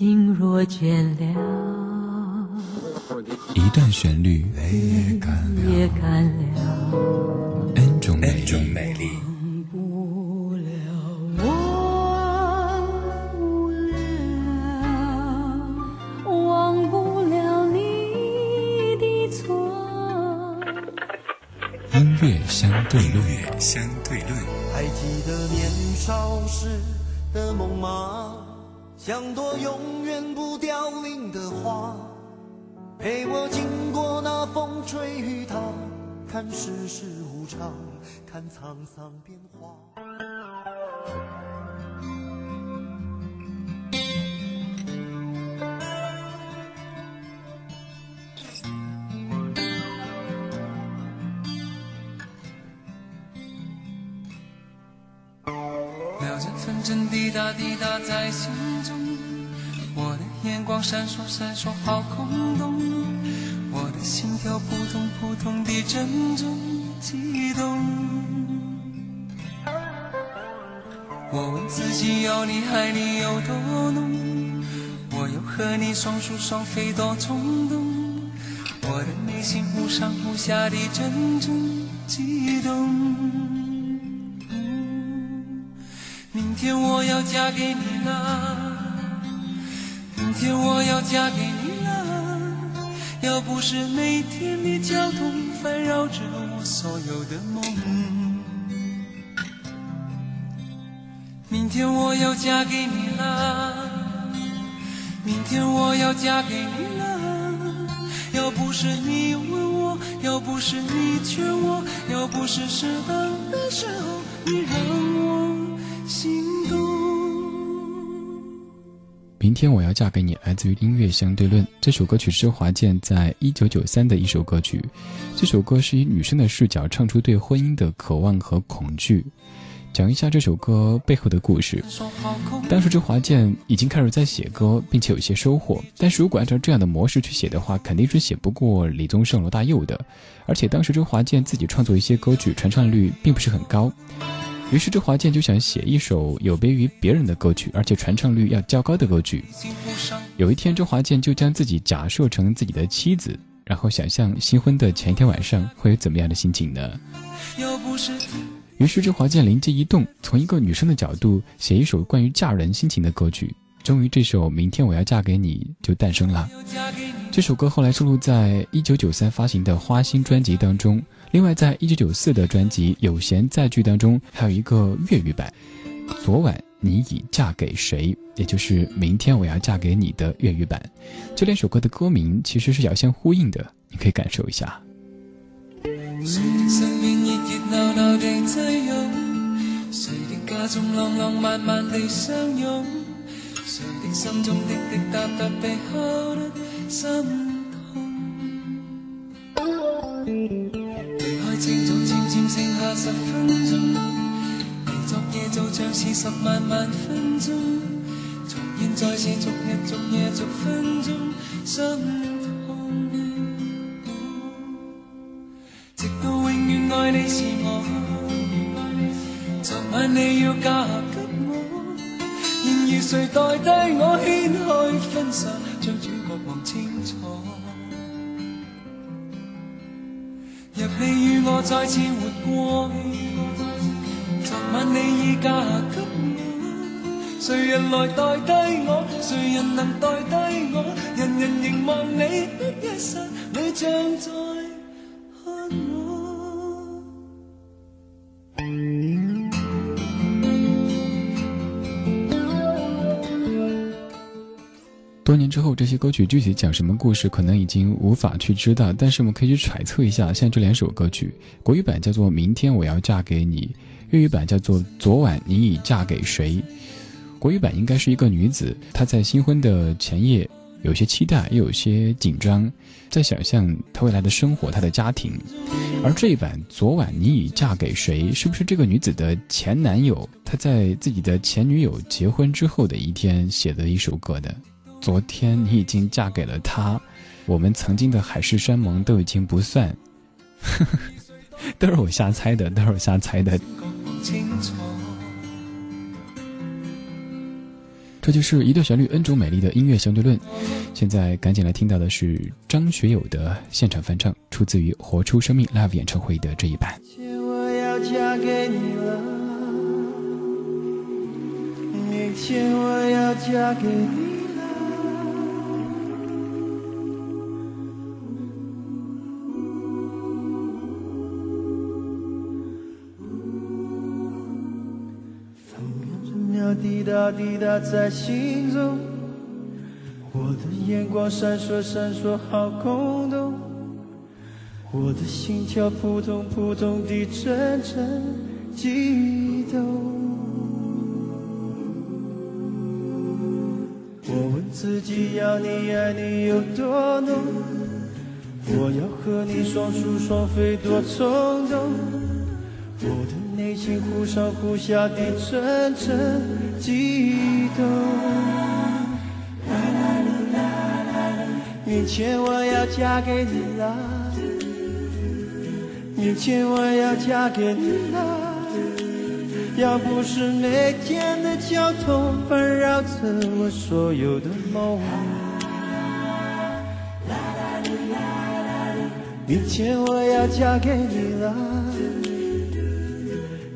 心若倦了，一段旋律泪也干了，N 种美丽。忘不了你的错。音乐相对论，相对论。还记得年少时的梦吗？像朵永远不凋零的花，陪我经过那风吹雨打，看世事无常，看沧桑变化。秒针分针滴答滴答在心中，眼光闪烁闪烁好空洞，我的心跳扑通扑通地阵阵悸动。我问自己要你爱你有多浓，我要和你双宿双飞多冲动，我的内心忽上忽下地阵阵悸动。明天我要嫁给你了，明天我要嫁给你了。要不是每天的交通烦扰着我所有的梦，明天我要嫁给你了，明天我要嫁给你了。要不是你问我，要不是你劝我，要不是适当的时候你让我。明天我要嫁给你，来自于音乐相对论。这首歌曲是华健在一九九三的一首歌曲。这首歌是以女生的视角唱出对婚姻的渴望和恐惧。讲一下这首歌背后的故事。当时周华健已经开始在写歌，并且有些收获。但是如果按照这样的模式去写的话，肯定是写不过李宗盛、罗大佑的。而且当时周华健自己创作一些歌曲，传唱率并不是很高。于是周华健就想写一首有别于别人的歌曲，而且传唱率要较高的歌曲。有一天，周华健就将自己假设成自己的妻子，然后想象新婚的前一天晚上会有怎么样的心情呢？于是周华健灵机一动，从一个女生的角度写一首关于嫁人心情的歌曲。终于，这首《明天我要嫁给你》就诞生了。这首歌后来收录在一九九三发行的《花心》专辑当中。另外，在一九九四的专辑《有闲在句》当中，还有一个粤语版。昨晚你已嫁给谁？也就是明天我要嫁给你的粤语版。这两首歌的歌名其实是遥相呼应的，你可以感受一下。谁的心中滴滴答答被敲得心渐剩下十分钟，而昨夜就像是十万万分钟，重现在是逐日逐夜逐分钟心痛。直到永远爱你是我，昨晚你要嫁给。而谁代替我掀开婚纱，将主角望清楚？若你与我再次过，昨晚你已嫁给我，谁人来代替我？谁人能代替我？人人凝望你的一刹，你像在。多年之后，这些歌曲具体讲什么故事，可能已经无法去知道。但是我们可以去揣测一下，像这两首歌曲，国语版叫做《明天我要嫁给你》，粤语版叫做《昨晚你已嫁给谁》。国语版应该是一个女子，她在新婚的前夜，有些期待，又有些紧张，在想象她未来的生活，她的家庭。而这一版《昨晚你已嫁给谁》，是不是这个女子的前男友？她在自己的前女友结婚之后的一天写的一首歌的。昨天你已经嫁给了他，我们曾经的海誓山盟都已经不算，都是我瞎猜的，都是我瞎猜的。这就是一段旋律恩主美丽的音乐相对论。现在赶紧来听到的是张学友的现场翻唱，出自于《活出生命》Live 演唱会的这一版。我要嫁给你了，明天我要嫁给你。滴答滴答在心中，我的眼光闪烁闪烁好空洞，我的心跳扑通扑通地阵阵悸动。我问自己要你爱你有多浓，我要和你双宿双飞多冲动，我的心忽上忽下的阵阵。激动，明天我要嫁给你啦，明天我要嫁给你啦。要不是每天的交通烦扰着我所有的梦，明天我要嫁给你了，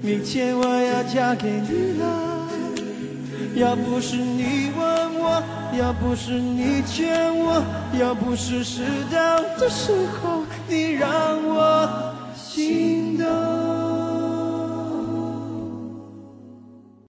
明天我要嫁给你了。要不是你问我，要不是你劝我，要不是适当的时候你让我心动。